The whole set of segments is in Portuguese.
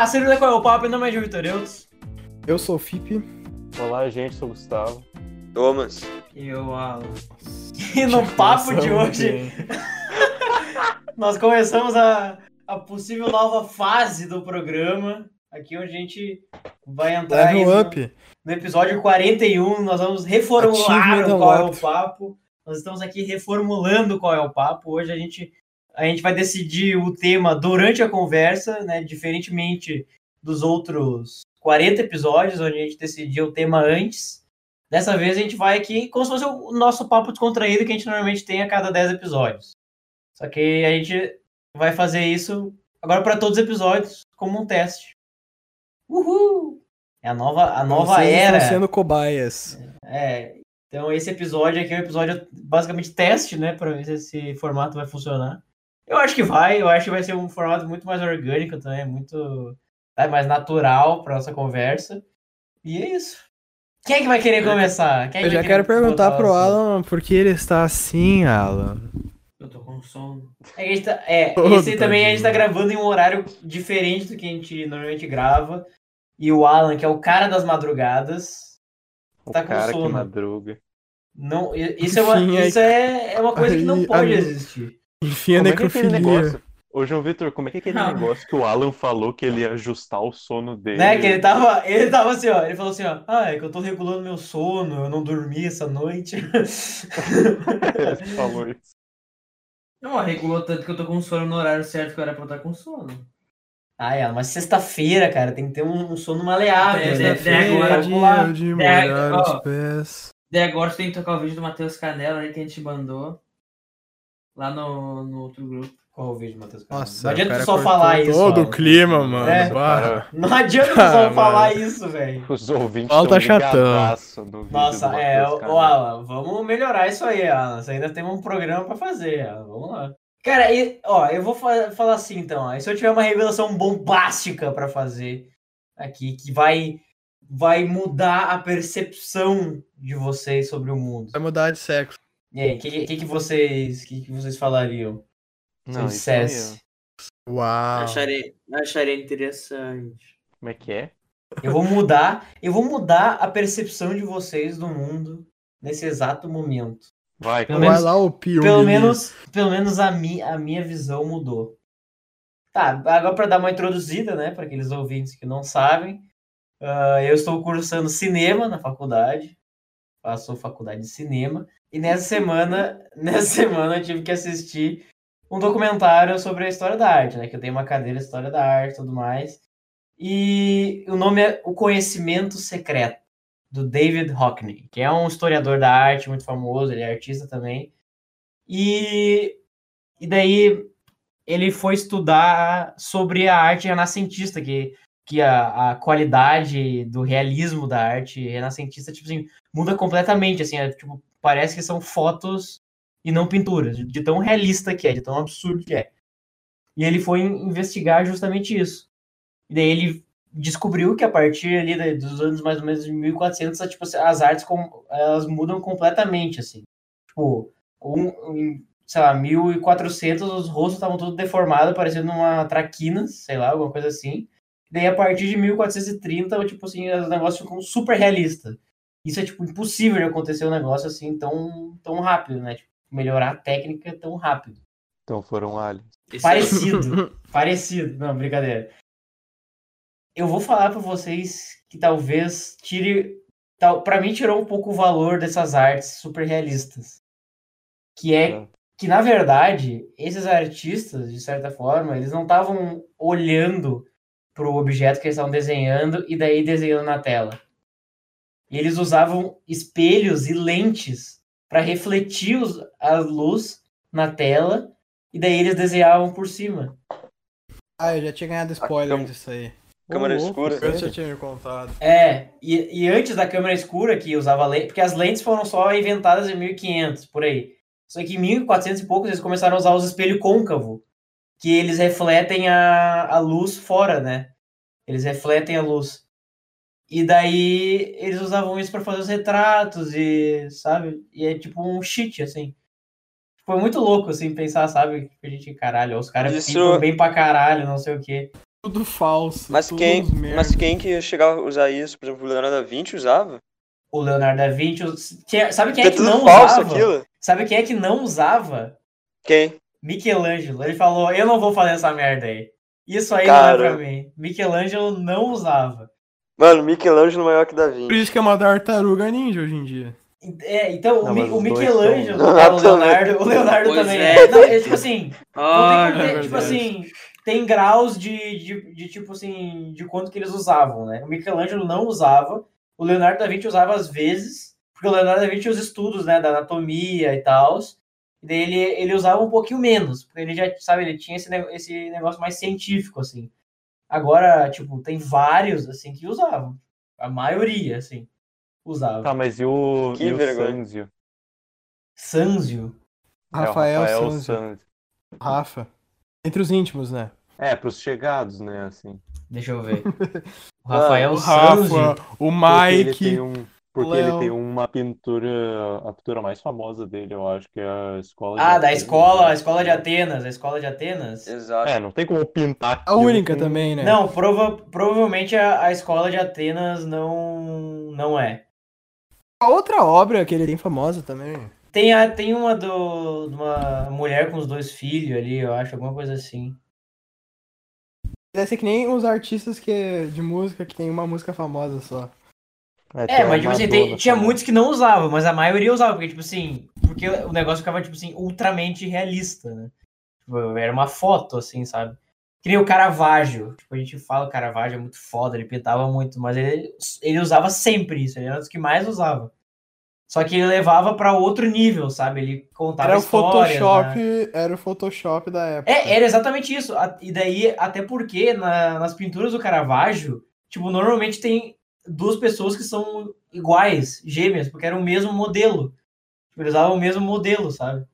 Ah, servidor qual é o papo? Meu nome é Gil Vitor Eudes. Eu sou o Fipe. Olá, gente, sou o Gustavo. Thomas. E eu, Alan. E no papo de hoje, nós começamos a, a possível nova fase do programa. Aqui onde a gente vai entrar Level no, up. no episódio 41. Nós vamos reformular o qual é o papo. Nós estamos aqui reformulando qual é o papo. Hoje a gente, a gente vai decidir o tema durante a conversa, né? Diferentemente dos outros 40 episódios, onde a gente decidia o tema antes. Dessa vez a gente vai aqui como se fosse o nosso papo descontraído que a gente normalmente tem a cada 10 episódios. Só que a gente vai fazer isso agora para todos os episódios como um teste. Uhul! É a nova, a nova Vocês era. estão sendo cobaias. É, então esse episódio aqui é um episódio basicamente teste, né, para ver se esse formato vai funcionar. Eu acho que vai, eu acho que vai ser um formato muito mais orgânico também, muito tá, mais natural para nossa conversa. E é isso. Quem é que vai querer começar? Quem é Eu que já vai quero perguntar pro? Alan por que ele está assim, Alan. Eu tô com sono. É, que a gente tá- é, Ô, esse também a gente tá tadinho. gravando em um horário diferente do que a gente normalmente grava. E o Alan, que é o cara das madrugadas, O Tá com cara sono. que madruga. não, isso, é uma, aí- isso é, é uma coisa que não aí- pode aí- existir. Enfim, a Como é que é aquele necrofilia. negócio? Ô, João Vitor, como é que é aquele Não. negócio que o Alan falou que ele ia ajustar o sono dele? Né, que ele tava, ele tava assim, ó, ele falou assim, ó, ah, é que eu tô regulando meu sono, eu não dormi essa noite. Ele falou isso. Não, regulou tanto que eu tô com sono no horário certo que eu era pra eu estar com sono. ah, é, mas sexta-feira, cara, tem que ter um, um sono maleável, É, né? é, é, agora- de É, molhar ó. os pés. Daí agora tem que tocar o vídeo do Matheus Canela aí que a gente mandou lá no, no outro grupo. Qual o vídeo, Matheus? Nossa, não adianta só falar isso. Todo o clima, mano. É. Não adianta Ah, só mano. falar isso, velho. os ouvintes Paulo tá estão chatão. Nossa, é, ô. Alan, vamos melhorar isso aí, Alan. Você ainda tem um programa pra fazer, Alan. Vamos lá. Cara, e, ó, eu vou fa- falar assim então, ó, se eu tiver uma revelação bombástica pra fazer aqui, que vai, vai mudar a percepção de vocês sobre o mundo. Vai mudar de sexo. E aí, o que, que, que vocês, que, que vocês falariam se eu Não, isso aí, dissesse? Uau. Acharia, acharia interessante. Como é que é? Eu vou mudar, eu vou mudar a percepção de vocês do mundo nesse exato momento. Vai, Pelo. Vai menos- lá o Pio. Pelo menos, pelo menos a, mi, a minha visão mudou. Tá, agora para dar uma introduzida, né, para aqueles ouvintes que não sabem, ah, eu estou cursando cinema na faculdade, faço faculdade de cinema, e nessa semana, nessa semana eu tive que assistir um documentário sobre a história da arte, né, que eu tenho uma cadeira de história da arte e tudo mais, e o nome é O Conhecimento Secreto, do David Hockney, que é um historiador da arte muito famoso, ele é artista também, e, e daí ele foi estudar sobre a arte renascentista, que, que a, a qualidade do realismo da arte renascentista, tipo assim, muda completamente, assim, é, tipo, parece que são fotos e não pinturas, de, tão realista que é, de tão absurdo que é. E ele foi in- investigar justamente isso. E daí ele descobriu que a partir ali dos anos mais ou menos de 1400, tipo, as artes elas mudam completamente, assim. Tipo, um, em, sei lá, 1400 os rostos estavam todos deformados, parecendo uma traquina, sei lá, alguma coisa assim. Daí a partir de 1430, tipo assim, os negócios ficam super realistas. Isso é, tipo, impossível de acontecer um negócio assim tão, tão rápido, né? Tipo, melhorar a técnica tão rápido. Então foram aliens. Esse Parecido. Parecido. Não, brincadeira. Eu vou falar pra vocês que talvez tire. Tal, para mim, tirou um pouco o valor dessas artes super realistas. Que é É. que, na verdade, esses artistas, de certa forma, eles não estavam olhando pro objeto que eles estavam desenhando e daí desenhando na tela. E eles usavam espelhos e lentes para refletir os- a luz na tela e daí eles desenhavam por cima. Ah, eu já tinha ganhado spoiler cam- disso aí. Câmera louco, escura. Eu já tinha me contado. É, e, e antes da câmera escura que usava lente, porque as lentes foram só inventadas em 1500, por aí. Só que em 1400 e poucos eles começaram a usar os espelhos côncavo, que eles refletem a, a luz fora, né? Eles refletem a luz. E daí eles usavam isso para fazer os retratos e, sabe? E é tipo um cheat, assim. Foi muito louco, assim, pensar, sabe? Tipo, a gente, caralho, os caras Isso- pintam bem pra caralho, não sei o quê. Tudo falso. Mas tudo quem, mas quem que chegava a usar isso? Por exemplo, o Leonardo da Vinci usava? O Leonardo da Vinci. que- Sabe quem Que é é que não falso usava? aquilo. Sabe quem é que não usava? Quem? Michelangelo. Ele falou: Eu não vou fazer essa merda aí. Isso aí Cara. não é pra mim. Michelangelo não usava. Mano, Michelangelo maior que Da Por isso que é uma tartaruga ninja hoje em dia. É, então, Não, o, o Michelangelo. são- é, o Leonardo, o Leonardo Pois também é. é. Não, é tipo assim. Não Ah, tem é tipo assim, tem graus de, de, de, tipo assim, de quanto que eles usavam, né? O Michelangelo não usava, o Leonardo da Vinci usava às vezes, porque o Leonardo da Vinci tinha os estudos, né, da anatomia e tal, e daí ele, ele usava um pouquinho menos, porque ele já, sabe, ele tinha esse, esse negócio mais científico, assim. Agora, tipo, tem vários, assim, que usavam. A maioria, assim, usava. Tá, mas e o, Que e o vergonha. Sanzio? Sanzio. É, o Rafael, Rafael Sanzio. Sanzio. Rafa. Entre os íntimos, né? É, pros chegados, né, assim. Deixa eu ver. O Rafael O Sanzio. Rafa, o Porque ele Mike. tem, um, porque ele tem uma pintura, a pintura mais famosa dele, eu acho, que é a escola de Ah, da Atenas, escola, né? a escola de Atenas, a escola de Atenas. Exato. É, não tem como pintar A única com- também, né? Não, prova, provavelmente a, a escola de Atenas não, não é. A outra obra que ele tem famosa também. Tem, a, tem uma do, de uma mulher com os dois filhos ali, eu acho, alguma coisa assim. Deve ser que nem os artistas que, de música que tem uma música famosa só. É, tem mas tipo assim, tem- tinha muitos que não usavam, mas a maioria usava, porque tipo assim, porque o negócio ficava tipo assim, ultramente realista, né? Tipo, era uma foto, assim, sabe? Que nem o Caravaggio. Tipo, a gente fala o Caravaggio é muito foda, ele pintava muito, mas ele, ele usava sempre isso, ele era um dos que mais usava. Só que ele levava pra outro nível, sabe? Ele contava Era o histórias, Photoshop, né? era o Photoshop da época. É, era exatamente isso. E daí, até porque na- nas pinturas do Caravaggio, tipo, normalmente tem duas pessoas que são iguais, gêmeas, porque era o mesmo modelo. Tipo, eles usavam o mesmo modelo, sabe?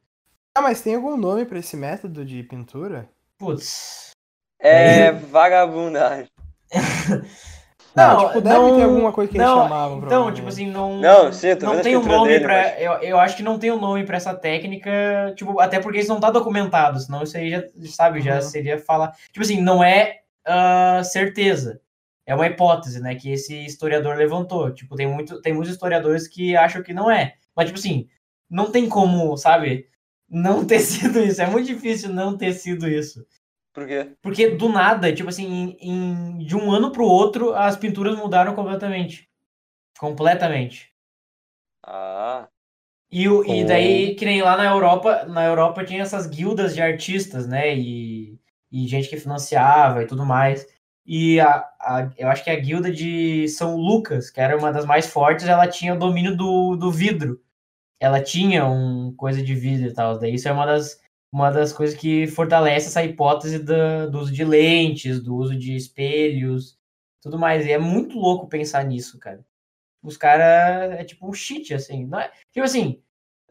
Ah, mas tem algum nome pra esse método de pintura? Putz. É vagabundagem. Não, tipo, deve ter alguma coisa que eles não, chamavam, Então, tipo assim, não. Não, sim, eu tô não tem um nome dele, pra. mas- Eu, eu acho que não tem um nome pra essa técnica, tipo, até porque isso não tá documentado, senão isso aí já, sabe, já Uhum. seria falar. Tipo assim, não é ah, certeza. É uma hipótese, né, que esse historiador levantou. Tipo, tem, muito, tem muitos historiadores que acham que não é. Mas, tipo assim, não tem como, sabe, não ter sido isso. É muito difícil não ter sido isso. Por quê? Porque do nada, tipo assim, em, em- de um ano pro outro, as pinturas mudaram completamente. Completamente. Ah, E, o, e daí, que nem lá na Europa, na Europa tinha essas guildas de artistas, né? E, e gente que financiava e tudo mais. E a, a- eu acho que a guilda de São Lucas, que era uma das mais fortes, ela tinha o domínio do, do vidro. Ela tinha um coisa de vidro e tal. Daí isso é uma das, uma das coisas que fortalece essa hipótese do uso de lentes, do uso de espelhos, tudo mais. E é muito louco pensar nisso, cara. Os caras é tipo um cheat, assim. Não é, tipo assim,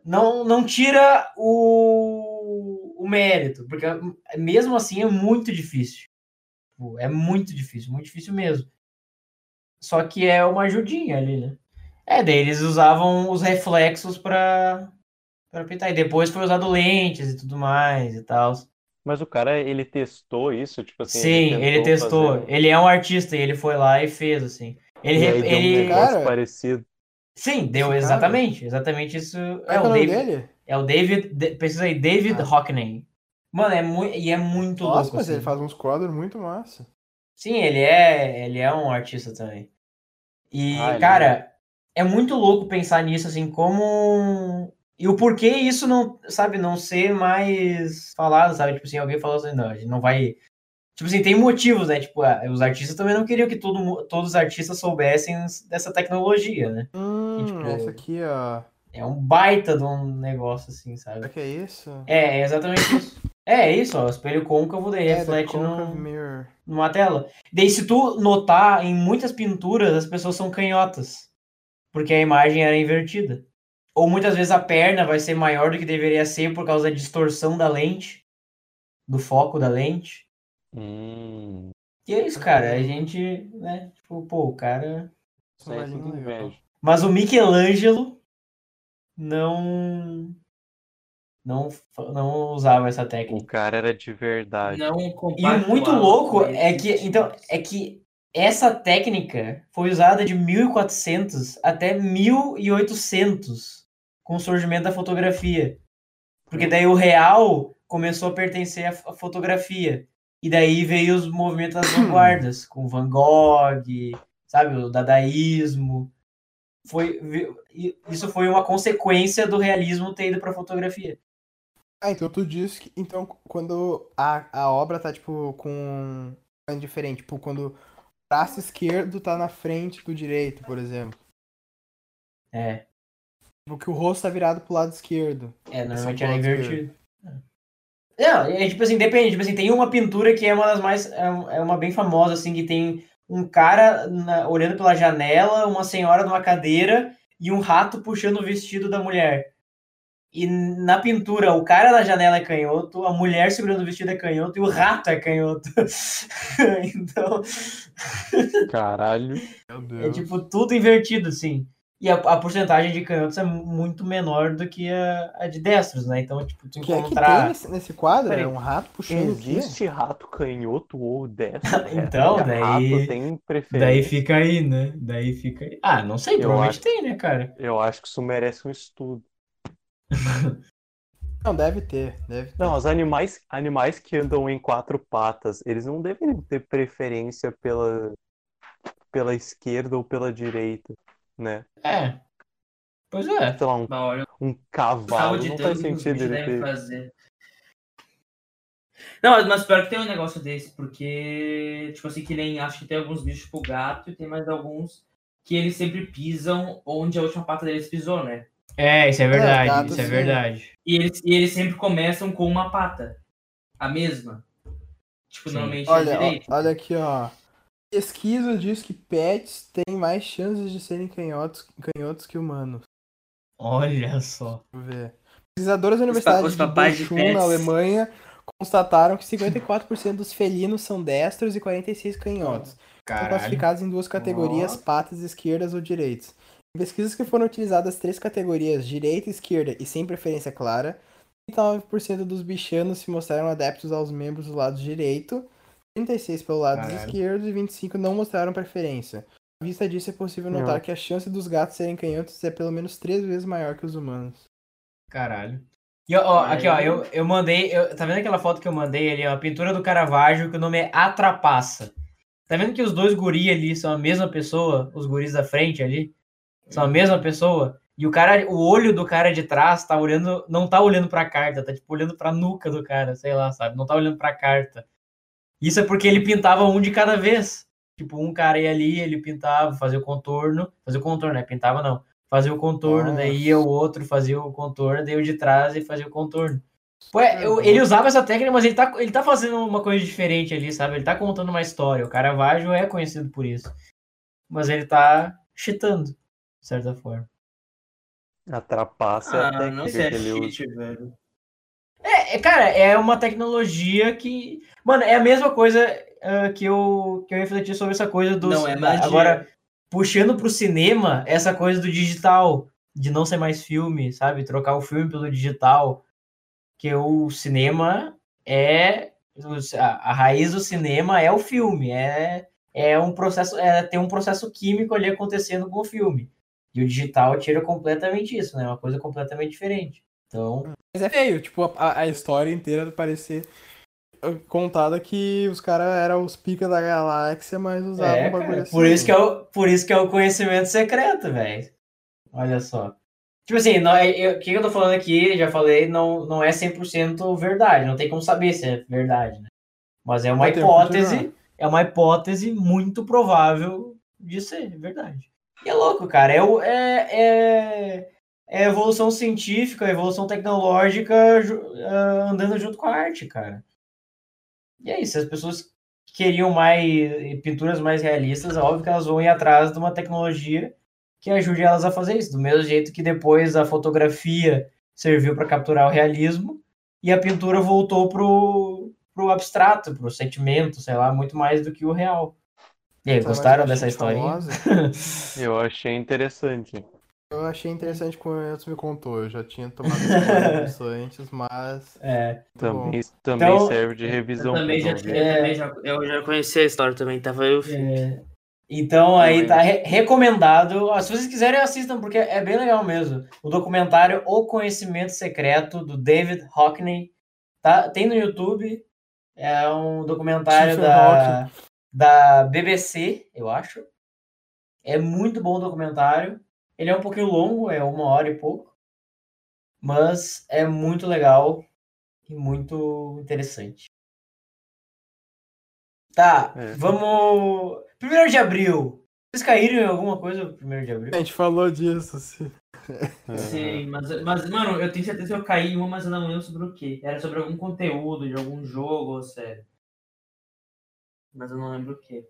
não, não tira o, o mérito, porque mesmo assim é muito difícil. Tipo, É muito difícil, muito difícil mesmo. Só que é uma ajudinha ali, né? É, daí eles usavam os reflexos pra, pra pintar. E depois foi usado lentes e tudo mais e tal. Mas o cara, ele testou isso, tipo assim, Sim, ele tentou testou. fazer- Ele é um artista e ele foi lá e fez, assim. Ele, E aí re- deu um ele... negócio Cara, parecido. Sim, deu Esse cara- exatamente. Exatamente isso. É é o o nome David. dele? É o David. de- Pesquisa aí, David Ah. Hockney. Mano, é muito. E é muito Nossa, louco. mas assim. ele faz uns quadros muito massa. Sim, ele é, ele é um artista também. E, Ah, ele cara, é muito louco pensar nisso, assim, como. E o porquê isso não, sabe, não ser mais falado, sabe? Tipo assim, alguém falou assim, não, a gente não vai. Tipo assim, tem motivos, né? Tipo, ah, os artistas também não queriam que todo, todos os artistas soubessem dessa tecnologia, né? Hum, tipo, essa aqui, ó. É um baita de um negócio, assim, sabe? Será que é isso? É, é exatamente isso. É, é isso, ó. Espelho côncavo, daí É, reflete no, Mirror. numa tela. Daí, se tu notar, em muitas pinturas, as pessoas são canhotas. Porque a imagem era invertida. Ou muitas vezes a perna vai ser maior do que deveria ser por causa da distorção da lente. Do foco da lente. Hum, E é isso, cara. A gente, né? Tipo, pô, o cara. isso aí é. Mas o Michelangelo não. Não, não usava essa O técnica. cara era de verdade. Não E o muito louco é que, tipo então, é que essa técnica foi usada de 1400 até 1800 com o surgimento da fotografia. Porque daí o real começou a pertencer à fotografia. E daí veio os movimentos das vanguardas, com Van Gogh, sabe, o dadaísmo. Foi, isso foi uma consequência do realismo ter ido para fotografia. Ah, então tu diz que. Então, quando a, a obra tá, tipo, com. É diferente. Tipo, quando o braço esquerdo tá na frente do direito, por exemplo. É, Tipo, que o rosto tá virado pro lado esquerdo. é normalmente São era invertido. Não, é tipo assim, depende. Tipo assim, tem uma pintura que é uma das mais. É é uma bem famosa, assim, que tem um cara na- olhando pela janela, uma senhora numa cadeira e um rato puxando o vestido da mulher. E na pintura, o cara na janela é canhoto, a mulher segurando o vestido é canhoto e o rato é canhoto. então, Caralho. Meu é tipo tudo invertido, assim. E a, a porcentagem de canhotos é mu- muito menor do que a, a de destros, né? Então, tipo, tu O que é que tem encontrar. nesse, quadro? Peraí, É um rato puxando? Existe rato canhoto ou destro? Então, É, daí- Rato tem preferência. Daí fica aí, né? Daí fica aí. Ah, não sei, Eu provavelmente acho- tem, né, cara? Eu acho que isso merece um estudo. Não, deve ter. Deve ter. Não, os animais, animais que andam em quatro patas, eles não devem ter preferência pela, pela esquerda ou pela direita, né? É. Pois é. Sei lá, um, olha, um cavalo saúde não de faz sentido bichos ele ter. fazer. Não, mas- mas pior que tem um negócio desse, porque, tipo assim, que nem acho que tem alguns bichos tipo gato e tem mais alguns que eles sempre pisam onde a última pata deles pisou, né? É, isso é verdade. gato, isso é verdade. E eles, e eles sempre começam com uma pata. A mesma. Tipo, Sim. normalmente é Olha, ó, direito. olha aqui, ó. Pesquisa diz que pets têm mais chances de serem canhotos, canhotos que humanos. Olha só. Deixa eu ver. Pesquisadores da Os Universidade pa- os de Bochum, na Alemanha, constataram que 54% dos felinos são destros e 46 canhotos. São Caralho. classificados em duas categorias, patas esquerdas ou direitas. Em pesquisas que foram utilizadas três categorias, direita, esquerda e sem preferência clara, 39% dos bichanos se mostraram adeptos aos membros do lado direito, 36% pelo lado Caralho. esquerdo e 25% não mostraram preferência. À vista disso, é possível Não. notar que a chance dos gatos serem canhotos é pelo menos três vezes maior que os humanos. Caralho. E ó, ó, aqui, ó, eu, eu mandei. eu- tá vendo aquela foto que eu mandei ali, ó? A pintura do Caravaggio, que o nome é Atrapaça. Tá vendo que os dois guris ali são a mesma pessoa? Os guris da frente ali? São a mesma pessoa? E o cara, o olho do cara de trás tá olhando, não tá olhando pra carta, tá tipo olhando pra nuca do cara, sei lá, sabe? Não tá olhando pra carta. Isso é porque ele pintava um de cada vez. Tipo, um cara ia ali, ele pintava, fazia o contorno, fazia o contorno, né? Pintava não. Fazia o contorno, daí ia o outro, fazia o contorno, daí o de trás e fazia o contorno. Pô, é, eu- ele usava essa técnica, mas ele tá, ele tá fazendo uma coisa diferente ali, sabe? Ele tá contando uma história. O Caravaggio é conhecido por isso. Mas ele tá cheatando, de certa forma. A trapaça é a Ah, não técnica sei, é que usa. cheat, velho. É, é, cara, é uma tecnologia que. Mano, é a mesma coisa ah, que, eu, que eu refleti sobre essa coisa do. Não, é magia. Agora, puxando pro cinema, essa coisa do digital, de não ser mais filme, sabe? Trocar o filme pelo digital. Que o cinema é. A, a raiz do cinema é o filme, é, é um processo, é tem um processo químico ali acontecendo com o filme. E o digital tira completamente isso, né? É uma coisa completamente diferente. Então, Mas é feio, tipo, a, a história inteira parecer uh, contada que os caras eram os pica da galáxia, mas usavam É, bagulho assim. por, isso que é o, por isso que é o conhecimento secreto, velho. Olha só. Tipo assim, não, é- eu- o que eu tô falando aqui, já falei, não, não é 100% verdade. Não tem como saber se é verdade, né? Mas é uma hipótese, é uma hipótese muito provável de ser verdade. E é louco, cara. É, é, é, é evolução científica, evolução tecnológica ah, andando junto com a arte, cara. E é isso, as pessoas queriam mais pinturas mais realistas, é óbvio que elas vão ir atrás de uma tecnologia que ajude elas a fazer isso. Do mesmo jeito que depois a fotografia serviu para capturar o realismo e a pintura voltou pro, pro abstrato, pro sentimento, sei lá, muito mais do que o real. E aí, gostaram dessa famosa? Eu achei interessante. Eu achei interessante quando o Elton me contou. Eu já tinha tomado disso antes, mas. É. Também, também Então, serve de Eu revisão. também, já, pra eu, também já, eu já conheci a história também, tava eu. É, Então aí tá re- recomendado. Ó, se vocês quiserem, assistam, porque é bem legal mesmo. O documentário O Conhecimento Secreto, do David Hockney. Tá, tem no YouTube. É um documentário Stephen da, da BBC, eu acho. É muito bom o documentário. Ele é um pouquinho longo, é uma hora e pouco. Mas é muito legal e muito interessante. Tá, É. vamos. Primeiro de abril. Vocês caíram em alguma coisa no primeiro de abril? A gente falou disso, sim. Sim, mas, mas, mano, eu tenho certeza que eu caí em uma, mas eu não lembro sobre o quê. Era sobre algum conteúdo, de algum jogo ou série. Mas eu não lembro o quê.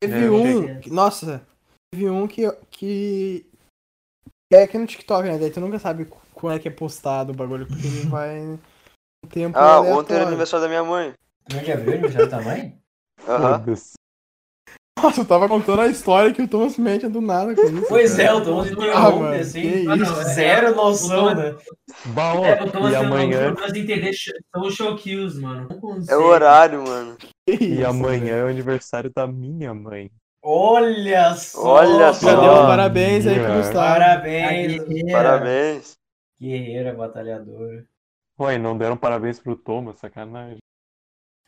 Teve É, um. cheguei. que- Nossa, teve um que. que... É aqui no TikTok, né? Daí tu nunca sabe quando é que é postado o bagulho, porque ele vai. Um tempo Ah, aleatório. ontem era aniversário da minha mãe. Primeiro de abril, aniversário da mãe? Aham. Foda-se. Nossa, eu tava contando a história que o Thomas mente do nada com isso. Pois é, cara. o Thomas Ah, interrompe, mano, assim. Ah, não, é- Zero noção, o né? Ó, É, eu tô e amanhã, entender sh- social kills, mano. Não É o horário, mano. Que e isso, amanhã é o aniversário da minha mãe. Olha só! Olha só. Cadê os parabéns aí pro. Gustavo? Parabéns! Guerreira. Parabéns. Guerreira batalhadora. Ué, não deram parabéns pro Thomas, sacanagem.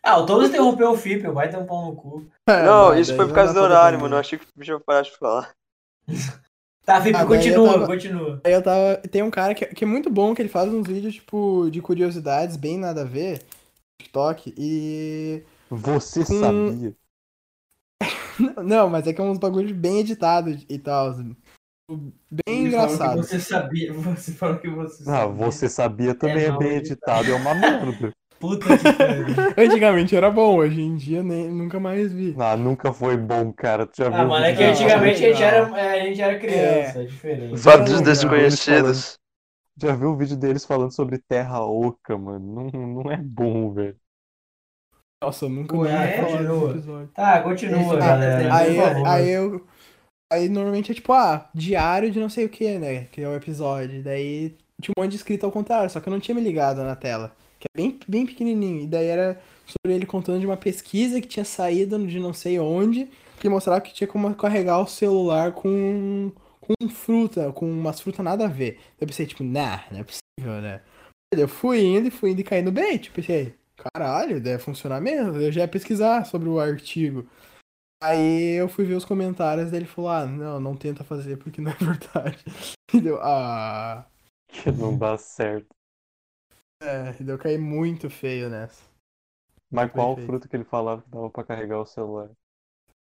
Ah, o Thomas interrompeu o Fip, vai ter um pau no cu. É, Não, isso foi por causa do horário, mano. Eu achei que o bicho ia parar de falar. Tá, Fip, Ah, continua, tava- continua. Aí eu tava. Tem um cara que, que é muito bom, que ele faz uns vídeos, tipo, de curiosidades, bem nada a ver, no TikTok, e. Você Com- sabia? Não, mas é que é uns bagulhos bem editados e tal. Bem engraçado. Você sabia, você falou que você Ah, sabia. você sabia também é, mal bem editado, é uma merda. Puta que pariu. Antigamente era bom, hoje em dia nem, nunca mais vi. Ah, nunca foi bom, cara. Tu já viu Ah, mano, é que antigamente a gente era, é, a gente era criança, é, diferente. Não, desconhecidos. Já viu o vídeo deles falando sobre terra oca, mano? Não, não é bom, velho. Nossa, eu nunca Ué, ouvi é, continua. episódio. Tá, continua, Esse- galera. Aí, aí eu. Aí normalmente é tipo, ah, diário de não sei o que, né? Que é o episódio. Daí tinha um monte de escrito ao contrário, só que eu não tinha me ligado na tela. Que é bem, bem pequenininho. E daí era sobre ele contando de uma pesquisa que tinha saído de não sei onde, que mostrava que tinha como carregar o celular com, com fruta, com umas frutas nada a ver. Eu pensei, tipo, nah, não é possível, né? Eu fui indo e fui indo e caindo bem. Tipo, pensei, caralho, deve funcionar mesmo. Eu já ia pesquisar sobre o artigo. Aí eu fui ver os comentários dele falou: Ah, não, não tenta fazer porque não é verdade. E deu, ah. Que não dá certo. É, deu cair muito feio nessa. Mas qual Perfeito. fruta que ele falava que dava pra carregar o celular?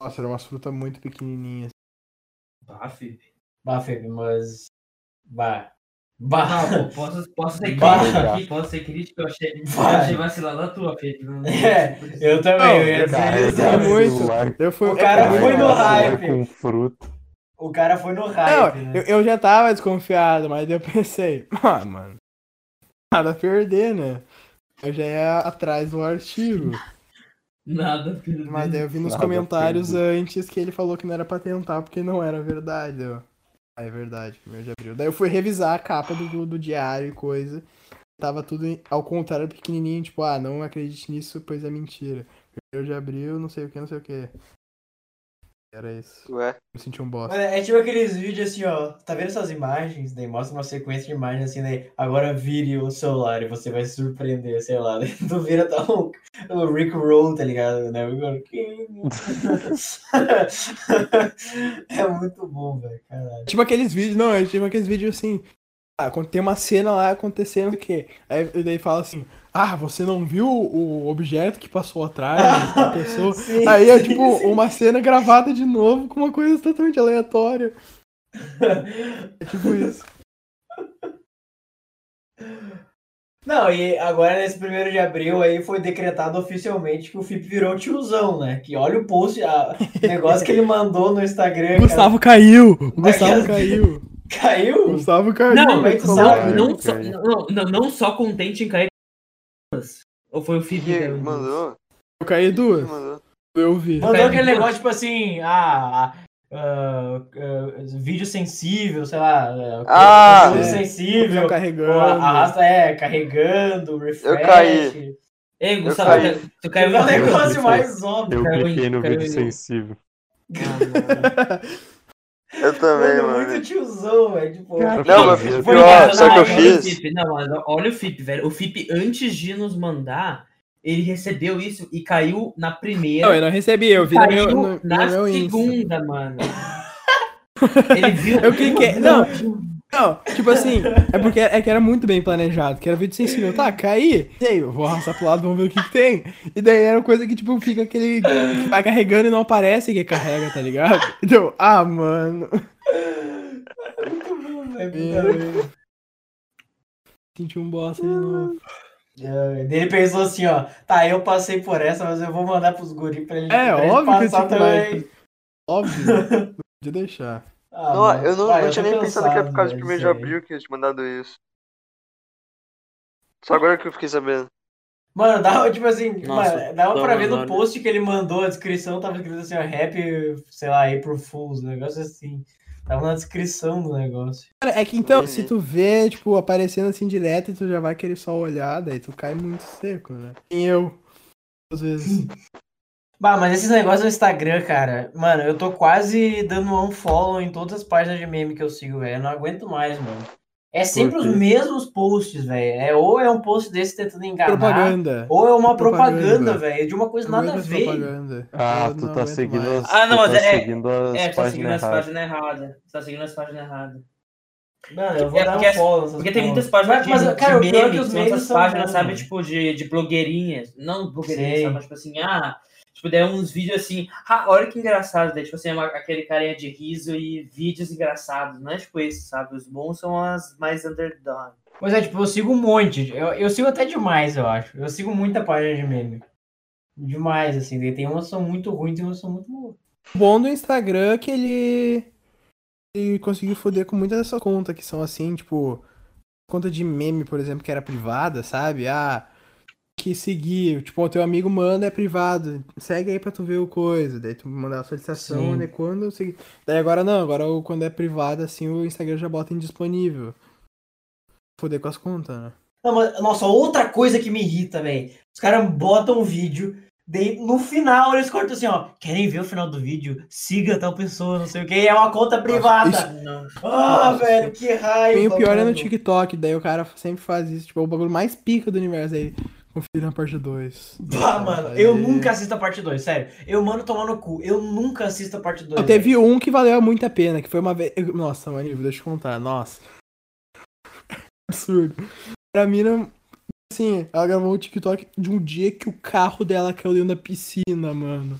Nossa, era umas frutas muito pequenininhas. Bah, Felipe. Bah, Felipe, mas. Bah. Bah. Não, pô, posso, posso ser Bah. crítico aqui, posso ser crítico, eu achei, eu Vai. achei vacilada a tua, Felipe. Não- É, eu também, Não, eu ia dizer isso. muito. Eu fui, O cara eu- foi no hype. com fruta. O cara foi no Não, hype, né? eu, eu já tava desconfiado, mas eu pensei, ah, mano, nada a perder, né? Eu já ia atrás do artigo. Nada, Felipe. Mas daí eu vi nos Nada comentários antes que ele falou que não era pra tentar porque não era verdade. Eu... Ah, é verdade, primeiro de abril. Daí eu fui revisar a capa do, do, diário e coisa. Tava tudo em- ao contrário, pequenininho, tipo, ah, não acredite nisso, pois é mentira. Primeiro de abril, não sei o que, não sei o que. Era isso. Ué. Me senti um bosta. Mano, é tipo aqueles vídeos assim, ó. Tá vendo essas imagens? Daí mostra uma sequência de imagens assim, daí agora vire o celular e você vai se surpreender, sei lá. Daí tu vira tá o, o Rick Roll, tá ligado? Né? É muito bom, velho. Caralho. Tipo aqueles vídeos, não, é tipo aqueles vídeos assim. Ah, quando tem uma cena lá acontecendo o quê? Aí daí fala assim, ah, você não viu o objeto que passou atrás da pessoa? Sim, Aí é sim, tipo sim. uma cena gravada de novo com uma coisa totalmente aleatória. É tipo isso. Não, e agora nesse primeiro de abril aí foi decretado oficialmente que o Fip virou tiozão, né? Que olha o post, a- o negócio que ele mandou no Instagram. O Gustavo caiu! O Gustavo caiu! Caiu? Gustavo caiu! Não, é mas não, só, não, não, não só contente em cair. Ou foi o Felipe que mandou? Eu caí duas. mandou? Eu vi. Mandou aquele duas. negócio, tipo assim, ah, ah, ah, vídeo sensível, sei lá. ah, Ah! É. sensível. carregando. Arrasta, é, carregando, refresh. caí. Ei, Gustavo, caí. tu- caiu É o em negócio Eu mais óbvio. Eu cliquei no caiu vídeo sensível. Eu também, Mano, mano. muito tiozão, velho. Tipo, Cara, Não, mas Foi pior, engraçado. sabe o que eu Olha o fiz? Não, mas olha o Fip, velho. O Fip, antes de nos mandar, ele recebeu isso e caiu na primeira. Não, eu não recebi, eu vi no meu, no, na no meu Insta. segunda, mano. Ele viu. Eu cliquei. Não, não, tipo assim, é porque é que era muito bem planejado, que era vídeo sensível. Tá, caí. E aí, eu vou arrastar pro lado, vamos ver o que, que tem. E daí era coisa que, tipo, fica aquele. que vai carregando e não aparece que carrega, tá ligado? Então, ah, mano. velho, Senti um bosta de novo. É, Ele pensou assim, ó, tá, eu passei por essa, mas eu vou mandar pros guri pra ele, É, pra ele óbvio passar que também. Óbvio. De deixar. Ah, Não, eu não, vai, não eu tinha nem pensado que era por causa do velho, 1 de abril que eles mandado isso. Só agora que eu fiquei sabendo. Mano, dava, tipo assim, Nossa, mano, dava pra ver no post que ele mandou, a descrição tava escrito assim, ó, rap, sei lá, April Fools, um negócio assim. Tava na descrição do negócio. Cara, é que então, se tu vê, tipo, aparecendo assim direto e tu já vai querer só olhar, daí tu cai muito seco, né? E eu. Às vezes. Bah, mas esses negócios no Instagram, cara, mano, eu tô quase dando um follow em todas as páginas de meme que eu sigo, velho. Eu não aguento mais, mano. É sempre os mesmos posts, velho. É, ou é um post desse tentando enganar, Propaganda. ou é uma Propaganda. velho, de uma coisa Eu nada a aguento ver. propaganda. Ah, Eu tu tá seguindo mais. as, Ah, não, tu mas tá é- seguindo as É, tu tá seguindo as páginas erradas. Tu tá seguindo as páginas erradas. Mano, eu vou É, dar porque- um follow nessas Porque tem muitas páginas Mas, de, mas, de cara, pior é meme, que os memes são páginas, bons, sabe, mano. tipo, de, de blogueirinhas. Não blogueirinhas, sabe, mas tipo assim, ah, tipo, daí uns vídeos assim, ah, olha que engraçado, daí, tipo assim, uma- aquele carinha de riso e vídeos engraçados, não é tipo esse, sabe? Os bons são as mais underdog. Pois é, tipo, eu sigo um monte. Eu, eu sigo até demais, eu acho. Eu sigo muita página de meme. Demais, assim. daí Tem umas que são muito ruins, tem umas que são muito boas. O bom do Instagram é que ele. Ele conseguiu foder com muitas dessas contas que são assim, tipo. Conta de meme, por exemplo, que era privada, sabe? Ah, que seguir. Tipo, o teu amigo manda é privado. Segue aí pra tu ver o coisa. Daí tu manda a solicitação, Sim. né? Quando eu segui. Daí agora não, agora quando é privado, assim, o Instagram já bota indisponível. Foder com as contas, né? Não, mas, nossa, outra coisa que me irrita, velho. Os caras botam um vídeo, daí no final eles cortam assim, ó. Querem ver o final do vídeo? Siga tal pessoa, não sei o que. É uma conta privada. isso-. Ah, velho, que raiva. E o pior é no mano. TikTok, daí o cara sempre faz isso, tipo, é o bagulho mais pica do universo. Aí, confira na parte 2. Bah, mano, eu nunca assisto a parte 2, sério. Eu mando tomar no cu. Eu nunca assisto a parte 2. Não, teve um que valeu muito a pena, que foi uma vez. Nossa, mano, deixa eu te contar. Nossa. Absurdo. Pra mim, não... assim, ela gravou o TikTok de um dia que o carro dela caiu dentro da piscina, mano.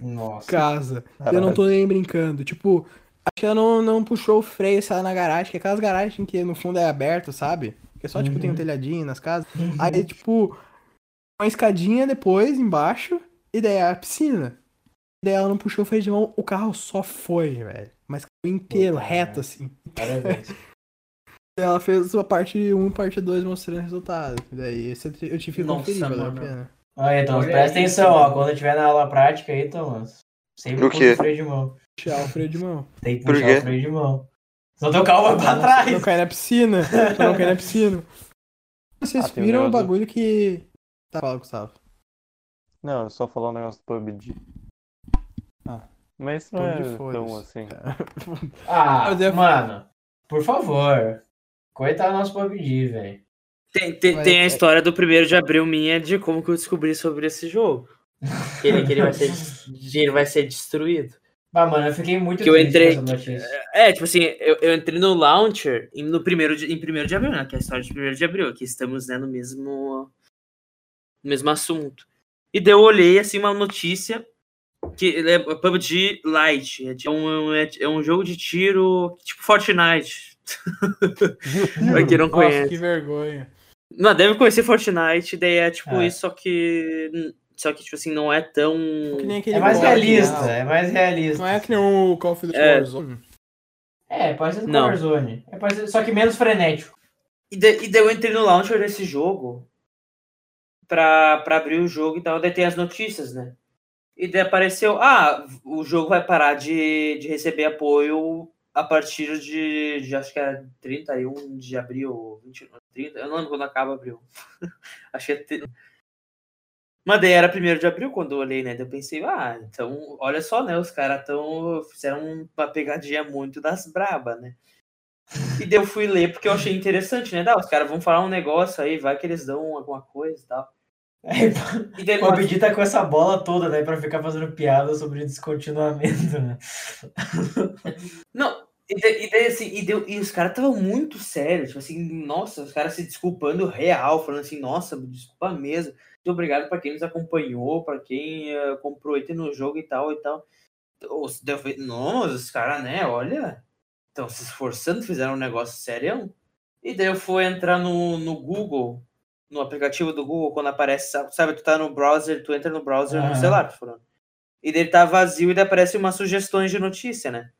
Nossa. Casa. Eu não tô nem brincando. Tipo, acho que ela não, não puxou o freio, sei lá, na garagem, que é aquelas garagens que no fundo é aberto, sabe? É só, tipo, tem um Uhum. telhadinho nas casas. Aí, tipo, uma escadinha depois, embaixo, e daí a piscina. E daí ela não puxou o freio de mão, o carro só foi, velho. Mas caiu inteiro, Puta reto, assim. Parabéns. Ela fez a parte 1 e parte 2 mostrando o resultado. E daí eu tive que conferir, valeu a pena. Aí, então, Olha presta isso, atenção, ó. Quando tiver na aula prática aí, Thomas. Sempre puxa o freio de mão. Puxar o freio de mão. Tem que puxar o freio de mão. Senão teu carro vai pra Não trás. cair na piscina. Não cair na piscina. Vocês Ah, tem um viram o bagulho que. Tá, fala, Gustavo. Não, eu só falar um negócio do PUBG. Ah. Mas isso não é tão assim. Ah, mano, por favor. Coitado do nosso PUBG, velho. Tem, tem, Mas tem a é- história do primeiro de abril minha de como que eu descobri sobre esse jogo. Que ele, que ele, vai, ser, que ele vai ser destruído. Ah, mano, eu fiquei muito Que eu entrei- notícia. É, tipo assim, eu, eu entrei no launcher em, no primeiro de, em primeiro de abril, né? Que é a história de primeiro de abril. Aqui estamos né, no mesmo no mesmo assunto. E daí eu olhei assim uma notícia que é PUBG Lite. É, é um, é, é um jogo de tiro tipo Fortnite. pra quem não Nossa, conhece. que vergonha. Não, deve conhecer Fortnite, daí é tipo É. isso, só que. Só que, tipo assim, não é tão. Que nem aquele É mais realista, não. é mais realista. Não é que nem o Call of Duty É. Warzone. É, parecido com Não. Warzone. É parecido, só que menos frenético. E, da- e daí eu entrei no launcher desse jogo pra, pra abrir o jogo e tal. Daí tem as notícias, né? E daí apareceu, ah, o jogo vai parar de, de receber apoio a partir de, de acho que era 31 de abril, 29, 30, eu não lembro quando acaba abril. acho que é. Mas daí era 1 de abril quando eu olhei, né? Eu pensei, ah, então, olha só, né? Os caras tão, fizeram uma pegadinha muito das braba, né? E daí eu fui ler porque eu achei interessante, né? Dá, os caras vão falar um negócio aí, vai que eles dão alguma coisa e tal. Aí, E daí, o PUBG tá com essa bola toda, né? Pra ficar fazendo piada sobre descontinuamento, né? Não, e daí, e daí, assim, e, deu, e os caras estavam muito sérios, tipo assim, nossa, os caras se desculpando real, falando assim, nossa, desculpa mesmo. Muito obrigado pra quem nos acompanhou, pra quem eh, comprou item no jogo e tal e tal. Os- Nossa, os caras, né, olha, estão se esforçando, fizeram um negócio sério. E daí eu fui entrar no, no Google, no aplicativo do Google, quando aparece, sabe, tu tá no browser, tu entra no browser no Aham. celular, falando. E daí tá vazio e daí aparece umas sugestões de notícia, né?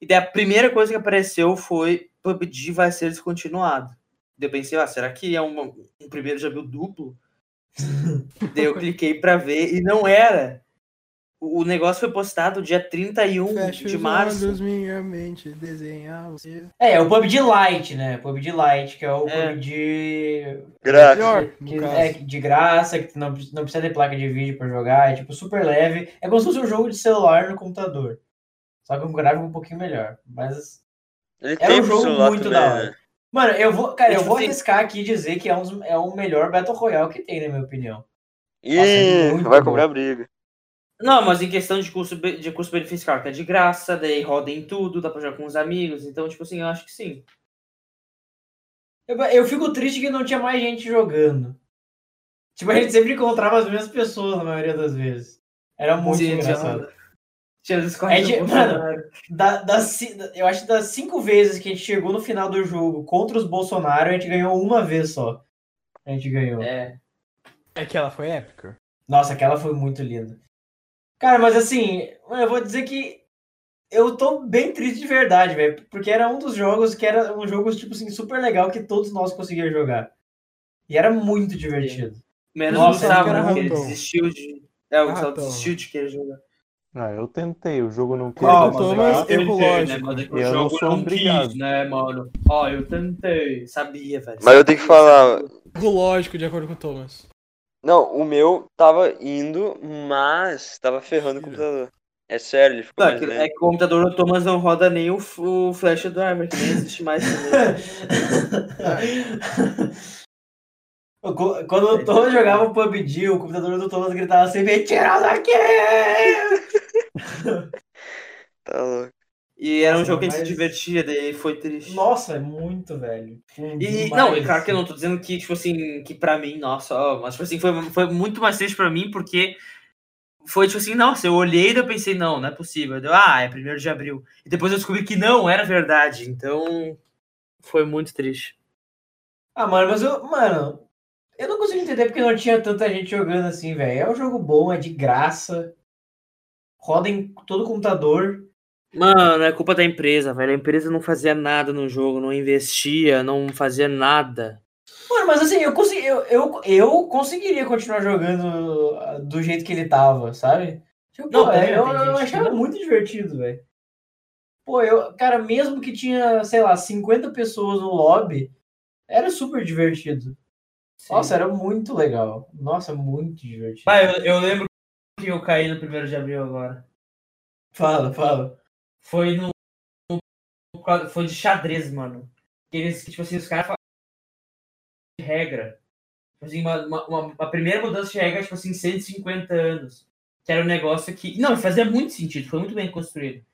E daí a primeira coisa que apareceu foi PUBG vai ser descontinuado. Daí eu pensei, ah, será que é uma- um primeiro já viu duplo? Daí eu cliquei pra ver e não era. O negócio foi postado dia 31 Fecha de os março. olhos, minha mente desenhar você. É, é o PUBG Lite, né? PUBG Lite, que é o É. PUBG no que é de graça, que não, não precisa ter placa de vídeo pra jogar, é tipo super leve. É como se fosse um jogo de celular no computador. Só que um gráfico um pouquinho melhor. Mas. Ele É tem um jogo muito também, da hora. né? Mano, eu vou. Cara, É, eu tipo vou assim- arriscar aqui e dizer que é, um, é o melhor Battle Royale que tem, na minha opinião. Ih, Nossa, é muito vai comprar briga. Não, mas em questão de custo de custo-benefício, claro, que é de graça, daí roda em tudo, dá pra jogar com os amigos, então, tipo assim, eu acho que sim. Eu, eu fico triste que não tinha mais gente jogando. Tipo, a gente sempre encontrava as mesmas pessoas na maioria das vezes. Era muito Sim, engraçado. Tinha os É de- mano. Da, das eu acho que das cinco vezes que a gente chegou no final do jogo contra os Bolsonaro, a gente ganhou uma vez só. A gente ganhou. É. É que ela foi épica. Nossa, aquela foi muito linda. Cara, mas assim, eu vou dizer que eu tô bem triste de verdade, velho. Porque era um dos jogos que era um jogo, tipo assim, super legal que todos nós conseguíamos jogar. E era muito divertido. Menos Nossa, o Gustavo, né, que ele ratão. desistiu de. É, o Gustavo desistiu de querer jogar. Ah, eu tentei, o jogo não quis. Eu Thomas, erro lógico. Mas é que o não jogo sou não obrigado. quis, né, mano? Ó, eu tentei. Sabia, velho. Mas eu tenho que falar-. Algo lógico, de acordo com o Thomas. Não, o meu tava indo, mas tava ferrando o computador. É sério, ele ficou Não, é mais é que o computador do Thomas não roda nem o, o Flash Driver, que nem existe mais Quando o Thomas jogava o PUBG, o computador do Thomas gritava assim: Me tira daqui! Tá louco. E era um Nossa, jogo que a gente mas- se divertia, daí foi triste. Nossa, é muito, velho. Foi E, demais. não, e claro que eu não tô dizendo que, tipo assim, que pra mim, nossa, ó, mas tipo assim, foi, foi muito mais triste pra mim, porque foi tipo assim, nossa, eu olhei e eu pensei, não, não é possível. Ah, é primeiro de abril. E depois eu descobri que não era verdade, então foi muito triste. Ah, mano, mas eu. Mano, eu não consigo entender porque não tinha tanta gente jogando assim, velho. É um jogo bom, é de graça. Roda em todo computador. Mano, é culpa da empresa, velho. A empresa não fazia nada no jogo, não investia, não fazia nada. Mano, mas assim, eu, consegui, eu, eu, eu conseguiria continuar jogando ah, do jeito que ele tava, sabe? Tipo, Não, pô, tem- eu, eu achava muito divertido, velho. Pô, eu, cara, mesmo que tinha, sei lá, 50 pessoas no lobby, era super divertido. Nossa, era muito legal. Nossa, muito divertido. Pai, eu, eu lembro que eu caí no primeiro de abril agora. Fala, fala. Foi no. no- Foi de xadrez, mano. Que Eles, que, tipo assim, os caras falam de regra. Tipo assim, uma, uma, uma- a primeira mudança de regra, tipo assim, 150 anos. Que era um negócio que. Não, fazia muito sentido, foi muito bem construído.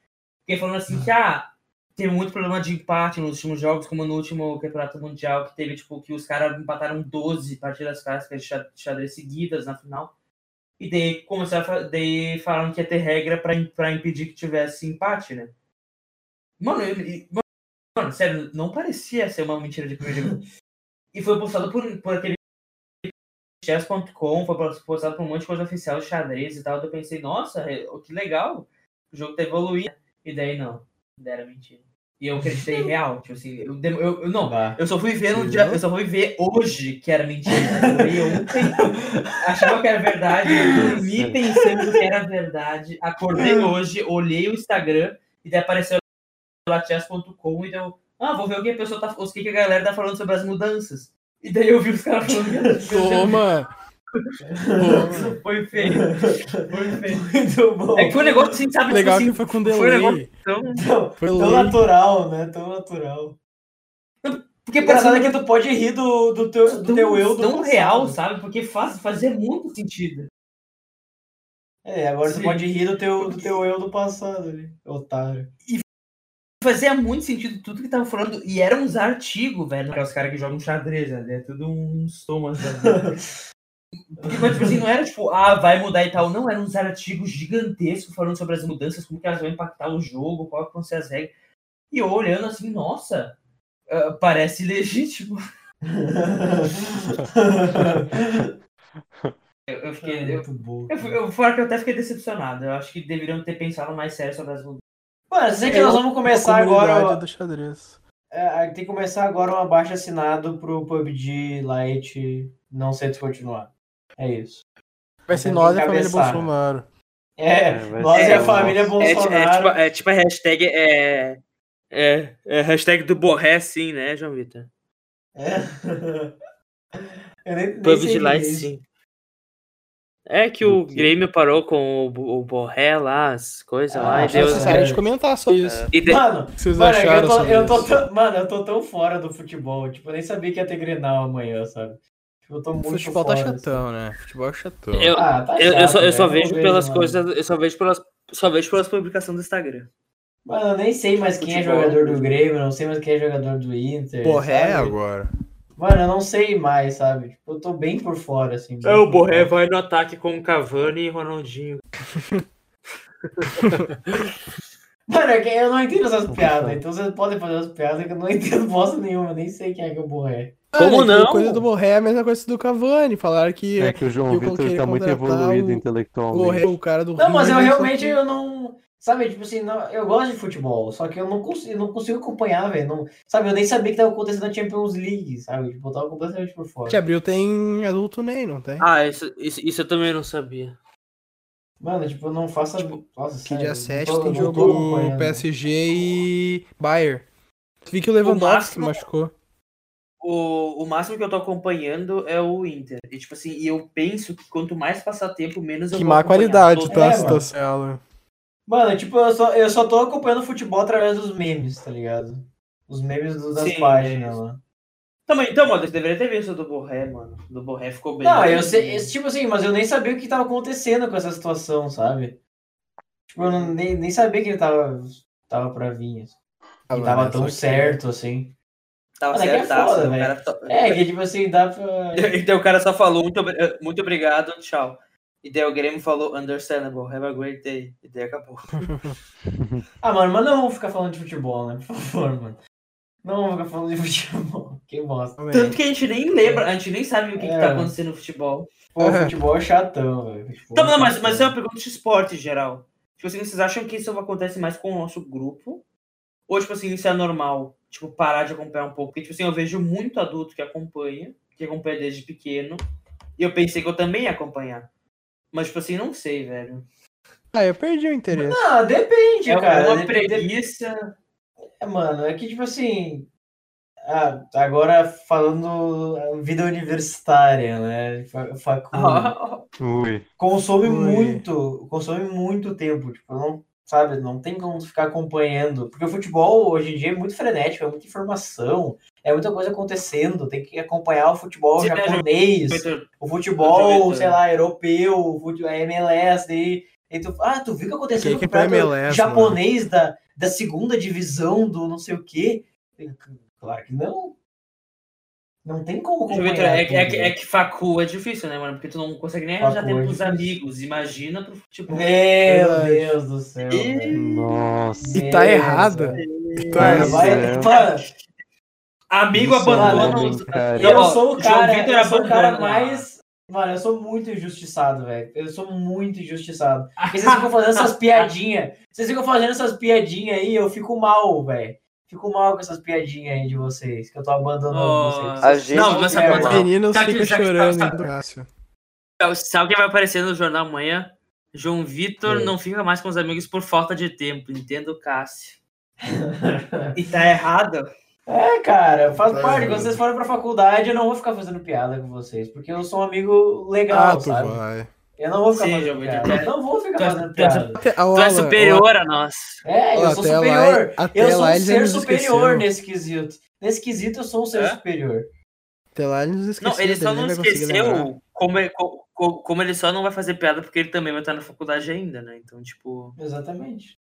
Porque falando assim que, ah, teve muito problema de empate nos últimos jogos, como no último campeonato mundial, que teve, tipo, que os caras empataram 12 partidas clássicas de xa- xadrez seguidas na final. E daí começaram a fa- daí falaram que ia ter regra pra, pra impedir que tivesse empate, né? Mano, eu- mano, mano, sério, não parecia ser uma mentira de primeiro. E foi postado por, por aquele chess.com, foi postado por um monte de coisa oficial de xadrez e tal. Eu pensei, nossa, é- que legal, o jogo tá evoluindo. E daí não, era mentira. E eu acreditei real. Tipo assim, eu, dem- eu, eu- não. Bah. Eu só fui ver no dia. Eu só fui ver hoje que era mentira. Eu vi ontem, achava que era verdade. Eu dormi pensando que era verdade. Acordei hoje, olhei o Instagram e daí apareceu latias.com e deu. Ah, vou ver o que a pessoa tá. O que que a galera tá falando sobre as mudanças. E daí eu vi os caras falando que era Toma! Foi feio. Foi feio. Muito bom. É que foi um negócio assim, sabe? Legal tipo que foi com foi um delay. negócio tão. Tão, Foi tão lei. natural, né? Tão natural. Porque O engraçado é que tu pode rir do, do, teu, do teu eu do tão passado. real, sabe? Porque faz, fazia muito sentido. É, agora tu Sim. pode rir do teu, do teu eu do passado ali, otário. Fazia muito sentido tudo que tava falando. E eram uns artigos, velho. Aqueles caras que jogam xadrez, né? É tudo uns tomas. Porque, mas, tipo assim, não era tipo, ah, vai mudar e tal. Não, eram uns artigos gigantescos falando sobre as mudanças, como que elas vão impactar o jogo, qual que vão ser as regras. E eu olhando assim, nossa, ah, parece legítimo. Eu, eu fiquei. Eu, Muito bom. eu, fui- eu, fora que eu até fiquei decepcionado. Eu acho que deveriam ter pensado mais sério sobre as mudanças. Mano, sei que nós vamos começar agora. do xadrez. É, tem que começar agora um abaixo assinado pro PUBG Lite não ser descontinuado. É isso. Vai ser nós e a família. Bolsonaro. É, É, vai nós ser e a família nosso. É, ti- Bolsonaro. é tipo, é tipo a hashtag. É, é, é hashtag do Borré, sim, né, João Vitor? É. Eu nem, nem que é sim. É que o? Grêmio parou com o, o Borré lá, as coisas Ah, lá, e acho deu. necessário é. de comentar sobre isso. E de- Mano, vocês mano, é que eu acharam tô, sobre eu tô isso? tão, mano, eu tô tão fora do futebol. Tipo, eu nem sabia que ia ter Grenal amanhã, sabe? Tipo, eu tô O muito futebol fora. tá assim. chatão, né? Futebol é chatão. Eu- Ah, tá eu, eu só, eu chato, só velho, vejo pelas mano. coisas. Eu só vejo pelas. Só vejo pelas publicações do Instagram. Mano, eu nem sei mais quem é Futebol. jogador do Grêmio, não sei mais quem é jogador do Inter. Borré sabe? agora. Mano, eu não sei mais, sabe? Tipo, eu tô bem por fora, assim. É, o Borré fora. vai no ataque com Cavani e Ronaldinho. Mano, é que eu não entendo essas piadas, então vocês podem fazer as piadas que eu não entendo bosta nenhuma, eu nem sei quem é que é o Borré. Como é não? coisa do Borré é a mesma coisa do Cavani. Falaram que É que o João Vitor tá muito evoluído o- o intelectualmente. Borré, o cara do Não, mas eu realmente que- eu não. Sabe, tipo assim, não- eu gosto de futebol, só que eu não consigo, não consigo acompanhar, velho. Não, sabe, eu nem sabia que tava acontecendo na Champions League, sabe? Tipo, eu tava completamente por fora. Que abril tem adulto nem, não tem? Ah, isso, isso, isso eu também não sabia. Mano, tipo, eu não faço. Nossa, Que sério, dia não 7 tô- tem jogo. PSG e Bayern. Vi que o Lewandowski máximo- machucou. O, o máximo que eu tô acompanhando é o Inter. E, tipo assim, e eu penso que quanto mais passar tempo, menos eu Que vou má acompanhar. qualidade, Todo- tá? É, a mano. situação. Mano, tipo, eu só, eu só tô acompanhando futebol através dos memes, tá ligado? Os memes do- das Sim, páginas é. lá. Também, então, mano, você deveria ter visto o do Borré, mano. O do Borré ficou bem. Não, eu sei, esse, tipo assim, mas eu nem sabia o que tava acontecendo com essa situação, sabe? Tipo, eu não- nem, nem sabia que ele tava, tava pra vir. assim. Que tava tão certo, assim. Tava Mano, é que é foda, cara só- É, que tipo assim, dá pra. Então o cara só falou muito, obri- muito obrigado, tchau. E daí o Grêmio falou understandable, have a great day. E daí acabou. Ah, mano, mas não vamos ficar falando de futebol, né? Por favor, mano. Não vamos ficar falando de futebol. Que bosta. Tanto que a gente nem lembra, a gente nem sabe o que, que É. tá acontecendo no futebol. Pô, futebol é chatão, velho. Então, é não, mas, chatão. mas isso é uma pergunta de esporte em geral. Tipo assim, vocês acham que isso acontece mais com o nosso grupo? Ou, tipo assim, isso é normal? Tipo, parar de acompanhar um pouco? Porque, tipo assim, eu vejo muito adulto que acompanha, que acompanha desde pequeno. E eu pensei que eu também ia acompanhar. Mas, tipo assim, não sei, velho. Ah, eu perdi o interesse. Ah, depende, É cara. uma Depende- preguiça. É, mano, é que tipo assim. ah, agora falando vida universitária, né? fa- Facu. Ui. consome Ui. muito, consome muito tempo, tipo, não, sabe, não tem como tu ficar acompanhando, porque o futebol hoje em dia é muito frenético, é muita informação, é muita coisa acontecendo, tem que acompanhar o futebol Sim, né, japonês, o futebol, sei lá, europeu, o fute- a MLS, daí, aí tu, ah, tu viu o que aconteceu no campeonato MLS, japonês da, da segunda divisão do não sei o quê? Claro que não. Não tem como Vitor, é, que- é, que- é que facu é difícil, né, mano? Porque tu não consegue nem arranjar tempo é pros amigos. Imagina pro futebol. Meu Verdade. Deus do céu, E-. Nossa. E tá errada. Deus, E tá errada. é. Amigo Isso é abandona os. eu Ó, sou o cara, Vitor eu sou o cara abandona. mais. Mano, eu sou muito injustiçado, velho. Eu sou muito injustiçado. Porque vocês ficam fazendo essas piadinhas. Vocês ficam fazendo essas piadinhas aí, eu fico mal, velho. Fico mal com essas piadinhas aí de vocês, que eu tô abandonando Oh. vocês. A gente Não, mas Os meninos que- ficam chorando, hein, Cássio. Sabe o que vai aparecer no jornal amanhã? João Vitor É. não fica mais com os amigos por falta de tempo. Entendo Cássio. E tá errado. É, cara, faz Tá parte. Quando vocês forem pra faculdade, eu não vou ficar fazendo piada com vocês, porque eu sou um amigo legal, Ah, tu sabe? vai. Eu não vou ficar Sim, fazendo piada. é- não vou ficar tu é- fazendo tu é- piada. Tu é olha, superior a nós. É, eu sou superior. até eu sou lá um ele ser superior nesse quesito. Nesse quesito, eu sou um ser É? superior. Até lá ele nos esqueceu. Não, ele só não esqueceu como, é- co- co- como ele só não vai fazer piada porque ele também vai estar na faculdade ainda, né? Então, tipo, Exatamente.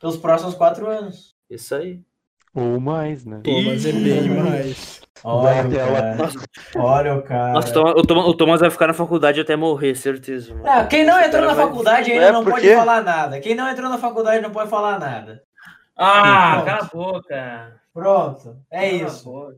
Pelos próximos quatro anos. isso aí. Ou mais, né? Pô, mas é bem mais. Olha, o cara. Olha o cara. Nossa, o Thomas, o o vai ficar na faculdade até morrer, certeza. Mano. Ah, quem não entrou cara na vai- faculdade ainda É, não pode quê? falar nada. Quem não entrou na faculdade não pode falar nada. Ah, cala a boca. Pronto. É Cala isso. boca.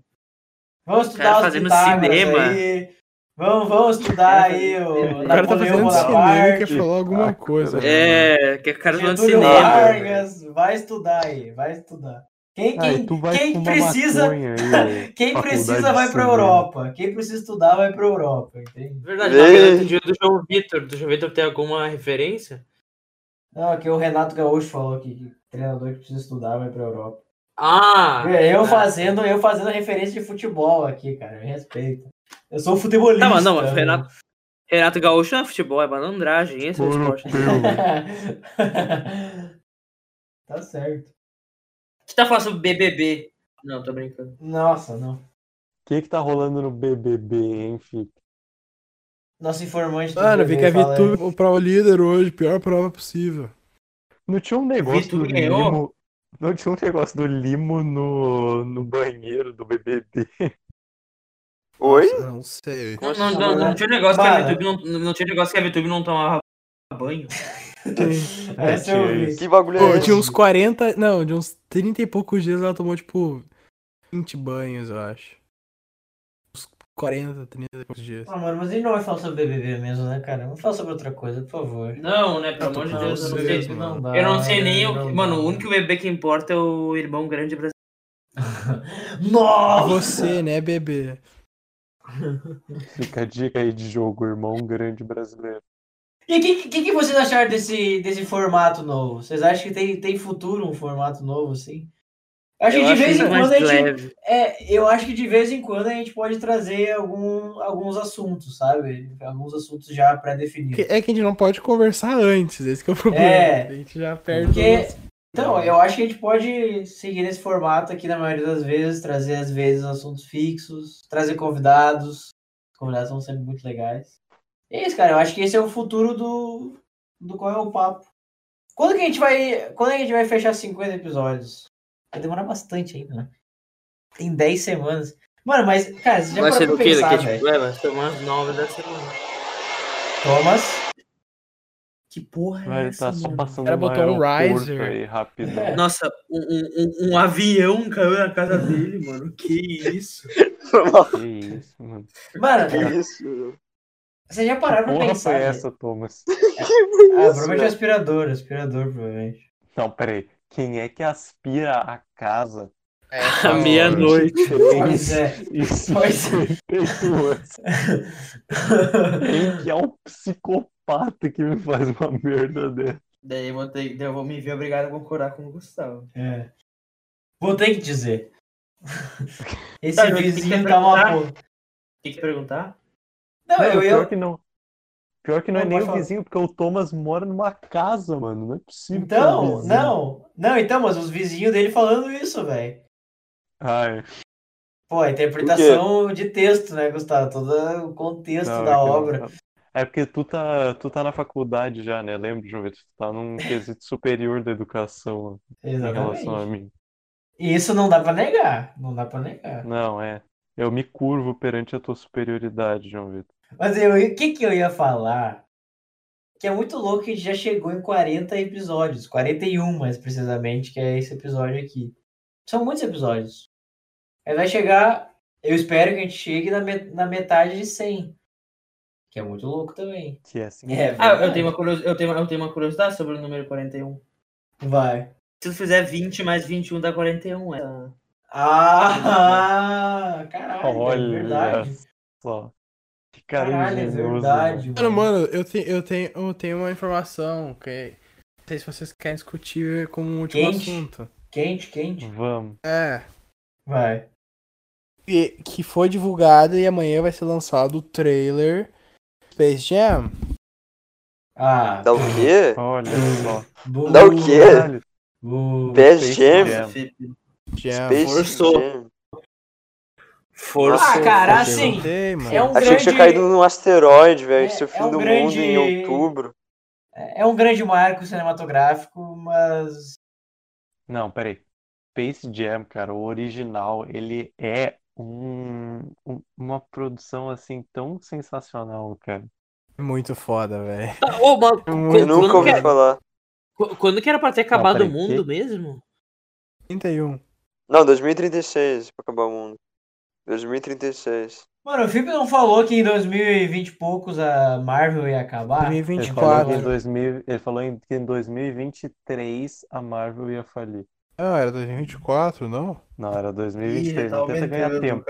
Vamos Cara estudar os fazendo cinema. aí. Vamos, vamos estudar aí o O cara tá fazendo cinema Bonaparte. que falou alguma Ah, coisa. É, que é cara cinema. Vargas, vai estudar aí, vai estudar. Quem, quem, tu vai quem precisa, aí, quem precisa vai pra cinema. Europa. Quem precisa estudar vai pra Europa, entende? Verdade, tá dia do João Vitor. Do João Vitor tem alguma referência? Não, aqui o Renato Gaúcho falou aqui que treinador que precisa estudar vai pra Europa. Ah! eu ah. fazendo, eu fazendo referência de futebol aqui, cara, me respeita. Eu sou futebolista. Tá, mas não, mas Renato, Renato Gaúcho não é futebol, é malandragem. Esse é o esporte. tá certo. Você tá falando sobre BBB? Não, tô brincando. Nossa, não. O que que tá rolando no BBB, hein? Nosso informante do Mano, vi que a fala aí. Vitu prova o líder hoje, pior prova possível. Não tinha um negócio do ganhou? limo. Não tinha um negócio do limo no, no banheiro do BBB. Oi? Nossa, Não sei. Não, não, não, não tinha negócio que a. VTube não, não tinha negócio que a VTube não tomava banho. Essa eu vi. Que bagulho Pô, é de uns 40. Não, de uns 30 e poucos dias ela tomou, tipo, 20 banhos, eu acho. Uns 40, 30 e poucos dias. Ah, mano, mas a gente não vai falar sobre BBB mesmo, né, cara? Vamos falar sobre outra coisa, por favor. Não, né? Pelo amor de Deus, eu não sei. mano. dá, Eu não sei nem não o. Mano, dá. o único bebê que importa é o irmão grande brasileiro. Nossa! Você, né, bebê? Fica a dica aí de jogo, irmão grande brasileiro. E o que, que, que vocês acharam desse, desse formato novo? Vocês acham que tem, tem futuro um formato novo, assim? Eu acho que de vez em quando a gente. leve. É, eu acho que de vez em quando a gente pode trazer algum, alguns assuntos, sabe? Alguns assuntos já pré-definidos. Que- É que a gente não pode conversar antes, esse que é o problema. É. A gente já perde. Porque- Então, eu acho que a gente pode seguir nesse formato aqui na maioria das vezes, trazer às vezes assuntos fixos, trazer convidados. Os convidados são sempre muito legais. É isso, cara. Eu acho que esse é o futuro do, do Qual é o Papo. Quando que a gente vai. Quando a gente vai fechar 50 episódios? Vai demorar bastante ainda, né? Tem 10 semanas. Mano, mas, cara, você já Vai ser do que? pensar, Daqui, velho? tipo, é, vai ser umas nove da semana. Thomas. Que porra é Vai essa, tá só mano? passando cara no botou um riser. aí, rapidão. É. Nossa, um, um, um- avião caiu na casa dele, mano. Que isso? Que isso, mano. Mano, Que isso? Vocês já pararam pra pensar. foi essa, Thomas? Ah, provavelmente é aspirador, aspirador, provavelmente. Não, peraí. Quem é que aspira a casa? À meia-noite. Pois é. Isso Pois é. 58 anos. Quem que é um psicopata que me faz uma merda dessa? Daí eu vou, ter, daí eu vou me ver obrigado a concordar com o Gustavo. É. Vou ter que dizer. Esse Tá, o que quer tá uma perguntar? porra. Tem que perguntar? Não, eu pior que não. Pior que não, Não, é nem pode o falar. vizinho, porque o Thomas mora numa casa, mano. Não é possível. é Então, vizinho. não. Não, então, mas os vizinhos dele falando isso, velho. Ai, Pô, a interpretação de texto, né, Gustavo? Todo o contexto não, da é obra. É porque tu tá, tu tá na faculdade já, né? Lembra, João Vitor? Tu tá num quesito superior da educação em relação a mim. E isso não dá pra negar. Não dá pra negar. Não, é. Eu me curvo perante a tua superioridade, João Vitor. Mas eu, o que que eu ia falar? Que é muito louco que a gente já chegou em 40 episódios. 41, mais precisamente, que é esse episódio aqui. São muitos episódios. Aí vai chegar. Eu espero que a gente chegue na, met- na metade de 100. Que é muito louco também. Que é assim. É, Ah, eu tenho, uma curios... eu, tenho, eu tenho uma curiosidade sobre o número 41. Vai. Se tu fizer 20 mais 21 dá 41. É. Ah, caralho, Olha é verdade. Só. Que cara Caralho, é verdade. Mano, mano, eu, te, eu, tenho, eu tenho uma informação que não sei se vocês querem discutir como um último Quente. assunto. Quente, quente. Vamos. É. Vai. Que, que foi divulgado e amanhã vai ser lançado o trailer Space Jam. Ah, Dá o quê? Olha só. Dá o quê? Space Jam? Jam. Jam. Space Forçou. Jam. Força. Ah, cara, assim, é um Achei grande... que tinha caído num asteroide, velho. É- Esse é o fim é um do grande- mundo em outubro. É um grande marco cinematográfico, mas... Não, peraí. Space Jam, cara, o original, ele é um, um- uma produção assim tão sensacional, cara. Muito foda, velho. Ah, mas Eu nunca ouvi que, falar. qu- quando que era pra ter acabado o mundo que? mesmo? 31. Não, 2036 pra acabar o mundo. 2036. Mano, o Felipe não falou que em 2020 e poucos a Marvel ia acabar? Ele falou, que em 2024. 2000, ele falou em- que em 2023 a Marvel ia falir. Ah, era 2024, não? Não, era 2023, Ih, tá não tenta ganhar tempo.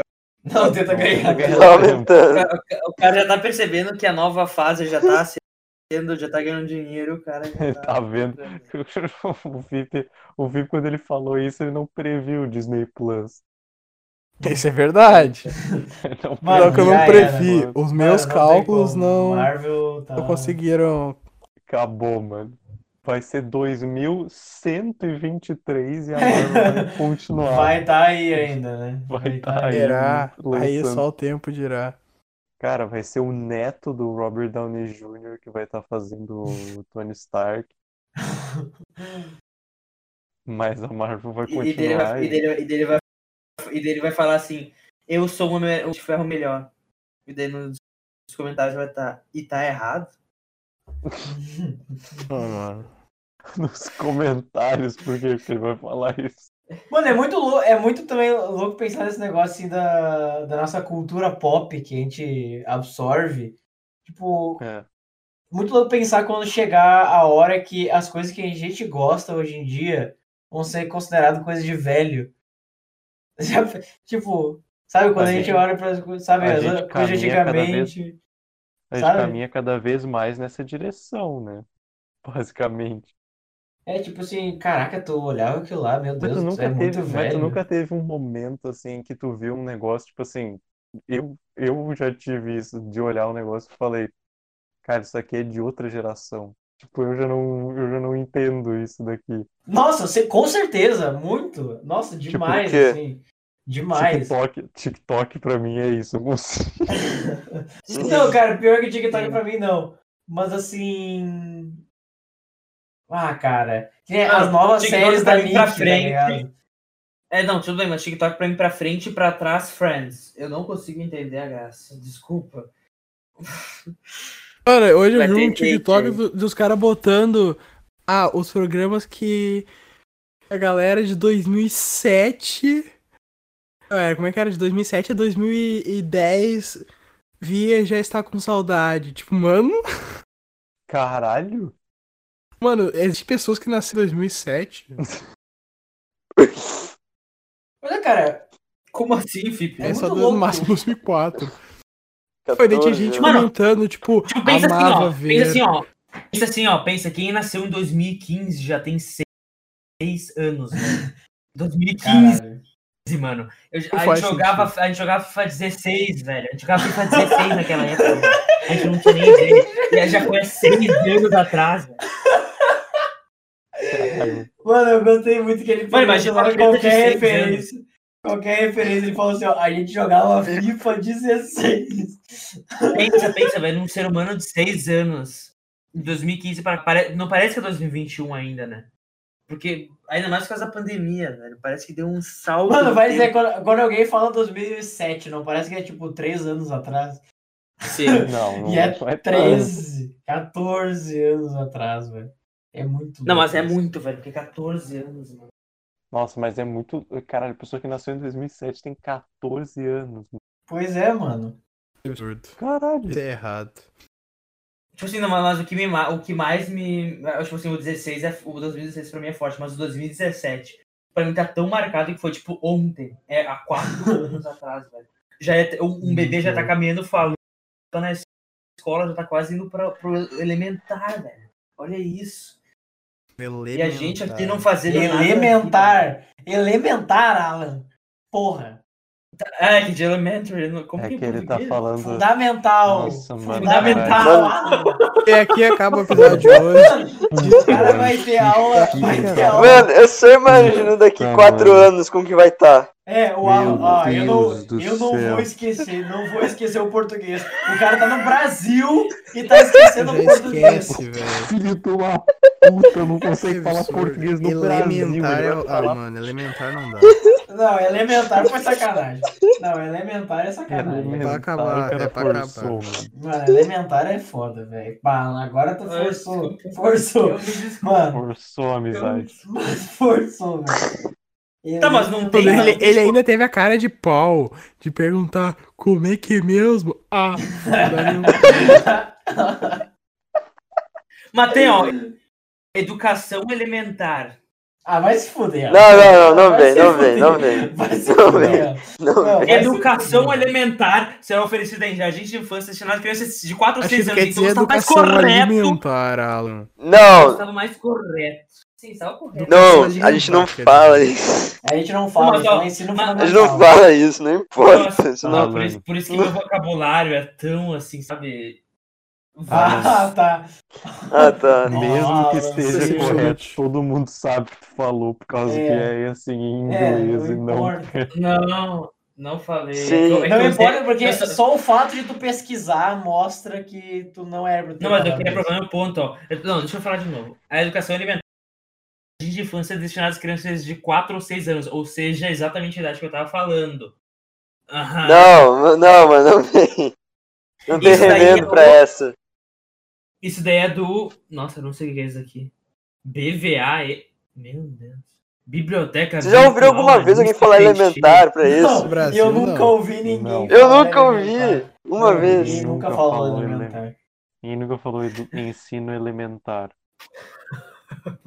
Não, tenta ganhar. ganhar Tá tempo. aumentando. O cara já tá percebendo que a nova fase já tá sendo, já tá ganhando dinheiro, o cara já tá... Tá vendo? O VIP, o VIP, quando ele falou isso, ele não previu o Disney Plus. Isso é verdade. Não Mano, Só que eu não era, previ. mano. Os meus cálculos não, tá... não conseguiram. Acabou, mano. Vai ser 2123 e a Marvel vai continuar. Vai tá aí ainda, né? Vai tá tá aí. Será? Aí lançando. só o tempo dirá. Cara, vai ser o neto do Robert Downey Jr. que vai estar fazendo o Tony Stark. Mas a Marvel vai E, e dele continuar. vai, e, dele, e, dele vai, e dele vai falar assim, eu sou o de ferro melhor. E daí nos comentários vai estar, e tá errado? Ah, mano. Nos comentários, por que ele vai falar isso? Mano, é muito, lou- é muito também louco pensar nesse negócio assim da, da nossa cultura pop que a gente absorve. Tipo, É. muito louco pensar quando chegar a hora que as coisas que a gente gosta hoje em dia vão ser consideradas coisas de velho. Tipo, sabe quando a, A gente, gente- olha para sabe, a as coisas cada vez- antigamente. A gente Sabe? caminha cada vez mais nessa direção, né? Basicamente. É tipo assim, caraca, tu olhava aquilo lá, meu Mas Deus, tu nunca é muito teve, mas tu velho. nunca teve um momento assim que tu viu um negócio, tipo assim, eu, eu já tive isso de olhar um negócio e falei, cara, isso aqui é de outra geração. Tipo, eu já não, eu já não entendo isso daqui. Nossa, você- com certeza, muito. Nossa, Tipo, demais, assim. Demais. TikTok, TikTok pra mim é isso. Consigo. Não, cara, pior que TikTok pra mim não. Mas assim. Ah, cara. Ah, as novas TikTok séries pra da mim pra Nick, tá frente. ligado? É, não, tudo bem, mas TikTok pra mim pra frente e pra trás, Friends. Eu não consigo entender a graça, desculpa. Cara, hoje eu Vai vi ter um TikTok do- dos caras botando. Ah, os programas que a galera de 2007. É, como é que era? De 2007 a 2010 via e já está com saudade. Tipo, mano. Caralho! Mano, existem pessoas que nasceram em 2007. Olha, cara, Como assim, Felipe? É, É só no máximo 2004. Foi, daí 14 gente. Mano, comentando, tipo, Tipo, pensa assim, ó. ver. Pensa assim, ó. Pensa assim, ó. Pensa, quem nasceu em 2015 já tem seis anos, né? 2015, caralho. mano. Eu- a, gente jogava, a gente jogava FIFA 16, velho. A gente jogava FIFA 16 naquela época. velho. A gente não tinha nem ideia. E aí já foi há seis anos atrás, velho. Mano, eu gostei muito que ele Mano, falou imagina de qualquer referência. Qualquer referência, ele falou assim, ó, a gente jogava FIFA 16. Pensa, pensa, velho, num ser humano de seis anos. Em 2015, para- pare- não parece que é 2021 ainda, né? Porque, ainda mais por causa da pandemia, velho. Parece que deu um salto. Mano, no vai dizer, quando, quando alguém fala 2007, não parece que é tipo 3 anos atrás? Sim. Não, não, E é não é 13, 14 anos atrás, velho. É muito Não, mas é muito, velho, porque 14 anos, mano. Nossa, mas é muito. Caralho, a pessoa que nasceu em 2007 tem 14 anos. Pois é, mano. Absurdo. Caralho. Isso é errado. Tipo assim, não, mas o que, me, o que mais me. Tipo assim, o 16 é. O 2016 pra mim é forte, mas o 2017 pra mim tá tão marcado que foi tipo ontem. É há quatro anos atrás, velho. Já é, um bebê já tá caminhando falando tá na escola, já tá quase indo pra, pro elementar, velho. Olha isso. E a gente aqui não fazendo nada. Elementar. Elementar, Alan. Porra. É, que de elementary. não- Como É que, que ele tá falando. Fundamental. Nossa, mano. Fundamental. Alan. E aqui acaba o episódio de hoje. O cara vai ter aula. Vai ter aula. Mano, eu só imagino daqui Puta, quatro mano. anos como que vai estar. É, o Alan, ó, eu não, eu não céu. vou esquecer, não vou esquecer o português. O cara tá no Brasil e tá esquecendo o português. esquece, velho. Filho de uma puta, não consegue falar português no Brasil. Elementar ele é. Ah, mano, elementar não dá. Não, elementar foi sacanagem. Não, elementar é sacanagem. elementar, pra acabar, é pra acabar. forçou, mano. Mano, elementar é foda, velho. Agora tu Ah, forçou. Forçou. Mano, Forçou a amizade. forçou, velho. Tá, mas não tem- Ele, ele ainda teve a cara de pau de perguntar como é que é mesmo? Ah, Mas tem, ó. Educação elementar. Ah, vai se fuder. Não, não, não, não vem, não vem, não vem. Vai se Não fuder. Educação elementar será oferecida em jardim de infância destinado a crianças de 4 ou Acho que 6 isso anos. Então dizer estava mais correto. alimentar, Alan. Não, Estava mais correto. Sim, não, a gente não fala quer isso. A gente não fala, Mas, ó, fala ensino mas- A gente não fala isso, não importa. Nossa, Isso não, não... por, isso, por isso que meu vocabulário é tão assim, sabe? Ah, tá. Ah, tá. Mesmo que esteja sim. correto, todo mundo sabe que tu falou, por causa É. que é assim em É, inglês não e não. importa. Não, não falei. Sim. É é que Não eu importa, porque eu só- só o fato de tu pesquisar mostra que tu não é Não, mas eu queria provar meu ponto, ó. Eu- Não, deixa eu falar de novo. A educação alimentar de infância é destinada às crianças de 4 ou 6 anos, ou seja, exatamente a idade que eu tava falando. Aham. Não, não, mas não vem. Não tem remendo é pra o- essa. Isso daí é do. Nossa, eu não sei o que é isso aqui. BVA. e- Meu Deus. Biblioteca. Você já ouviu Virtual alguma vez alguém Anista falar elementar pra isso? Não, Brasil, eu nunca não. ouvi ninguém. Não. Eu nunca ouvi. elementar. Uma Não, vez. Ninguém nunca Nunca falou falou elementar. E nunca falou ensino elementar.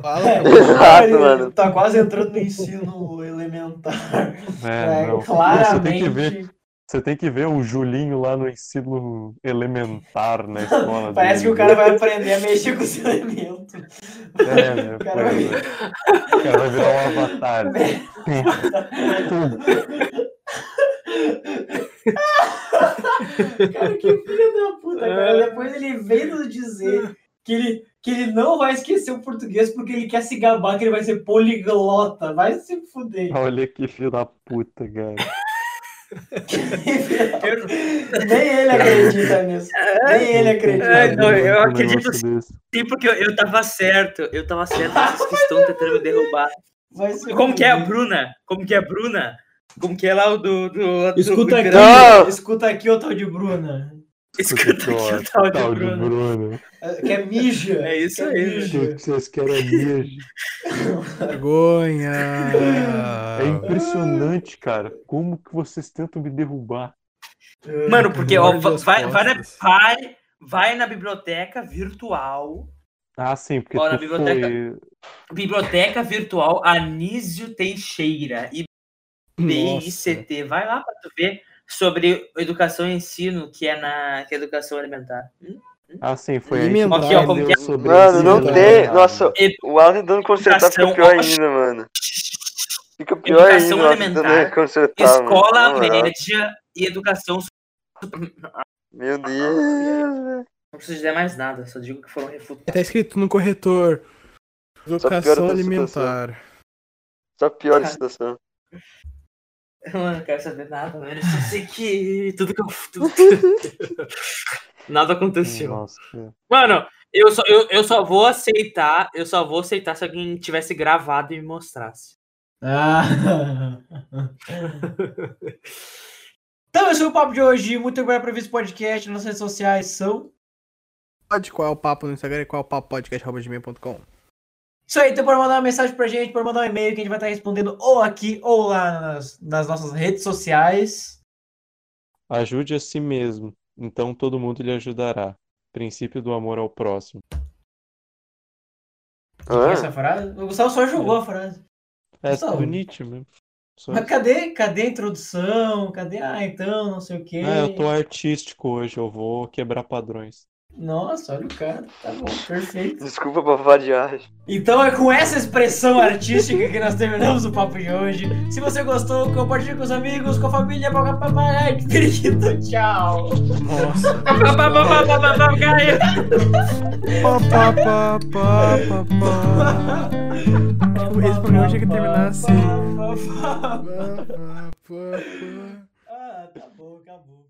Fala, É, Exato, cara, mano. Tá quase entrando no ensino elementar. É, É, não. Você tem que ver. claramente. Você tem que ver o Julinho lá no ensino elementar na escola. Parece que dele. o cara vai aprender a mexer com os elementos. É, né? O cara vai- é. O cara vai virar um avatar. Cara, que filho da puta, cara. Depois ele vem nos dizer que ele, que ele não vai esquecer o português porque ele quer se gabar que ele vai ser poliglota. Vai se fuder. Olha que filho da puta, cara. Nem ele acredita nisso. Nem ele acredita. É, não, eu Um acredito. Sim, porque eu, eu tava certo. Eu tava certo vocês que estão tentando me derrubar. Como que é a. Bruna? Como que é a Bruna? Como que é lá o do. do, do Escuta aqui, Não. escuta aqui o tal de Bruna. Escuta aqui o tal de Tal Bruna. Bruno. Que é mija. É isso que aí, mija. O que vocês querem é mijo. vergonha. É impressionante, cara. Como que vocês tentam me derrubar? Mano, porque ó, vai, vai, vai, vai na biblioteca virtual. Ah, sim, porque Ó, biblioteca. foi... Biblioteca Virtual Anísio Teixeira. IBICT. Vai lá pra tu ver sobre educação e ensino, que é na que é educação alimentar. Hum? Ah, sim, foi Alimentar. Aqui, ó, como que é? sobre Mano, não tem. elementar. Nossa, o Alan tentando consertar fica pior ainda, mano. Fica pior ainda. Educação consertar, mano. Escola moral. média e educação. Meu Deus. velho. Não preciso dizer mais nada, só digo que foram refutados. Tá escrito no corretor. Educação alimentar. Só pior a situação. Eu não quero saber nada, mano. Eu só sei que tudo que eu. Tudo... nada aconteceu. Nossa. Mano, eu só, eu, eu só vou aceitar. Eu só vou aceitar se alguém tivesse gravado e me mostrasse. Ah. Então, esse foi o papo de hoje. Muito obrigado por ver esse podcast. Nas redes sociais são. Pode qual é o papo no Instagram e qual é o papo podcast.com. Isso aí, então pode mandar uma mensagem pra gente, pode mandar um e-mail que a gente vai estar respondendo ou aqui ou lá nas, nas nossas redes sociais. Ajude a si mesmo, então todo mundo lhe ajudará. Princípio do amor ao próximo. De quem é Ah, essa frase? O Gustavo só jogou a frase. É Gustavo. do Nietzsche mesmo. Só Mas isso. cadê, cadê a introdução? Cadê, ah, então, não sei o quê? Ah, eu tô artístico hoje, eu vou quebrar padrões. Nossa, olha o cara. Tá bom, perfeito. desculpa pra variar. Então é com essa expressão artística que nós terminamos o papo de hoje. Se você gostou, compartilhe com os amigos, com a família, papai, periquito, tchau. Nossa. Esse programa tinha que terminar assim. Ah, tá bom, acabou.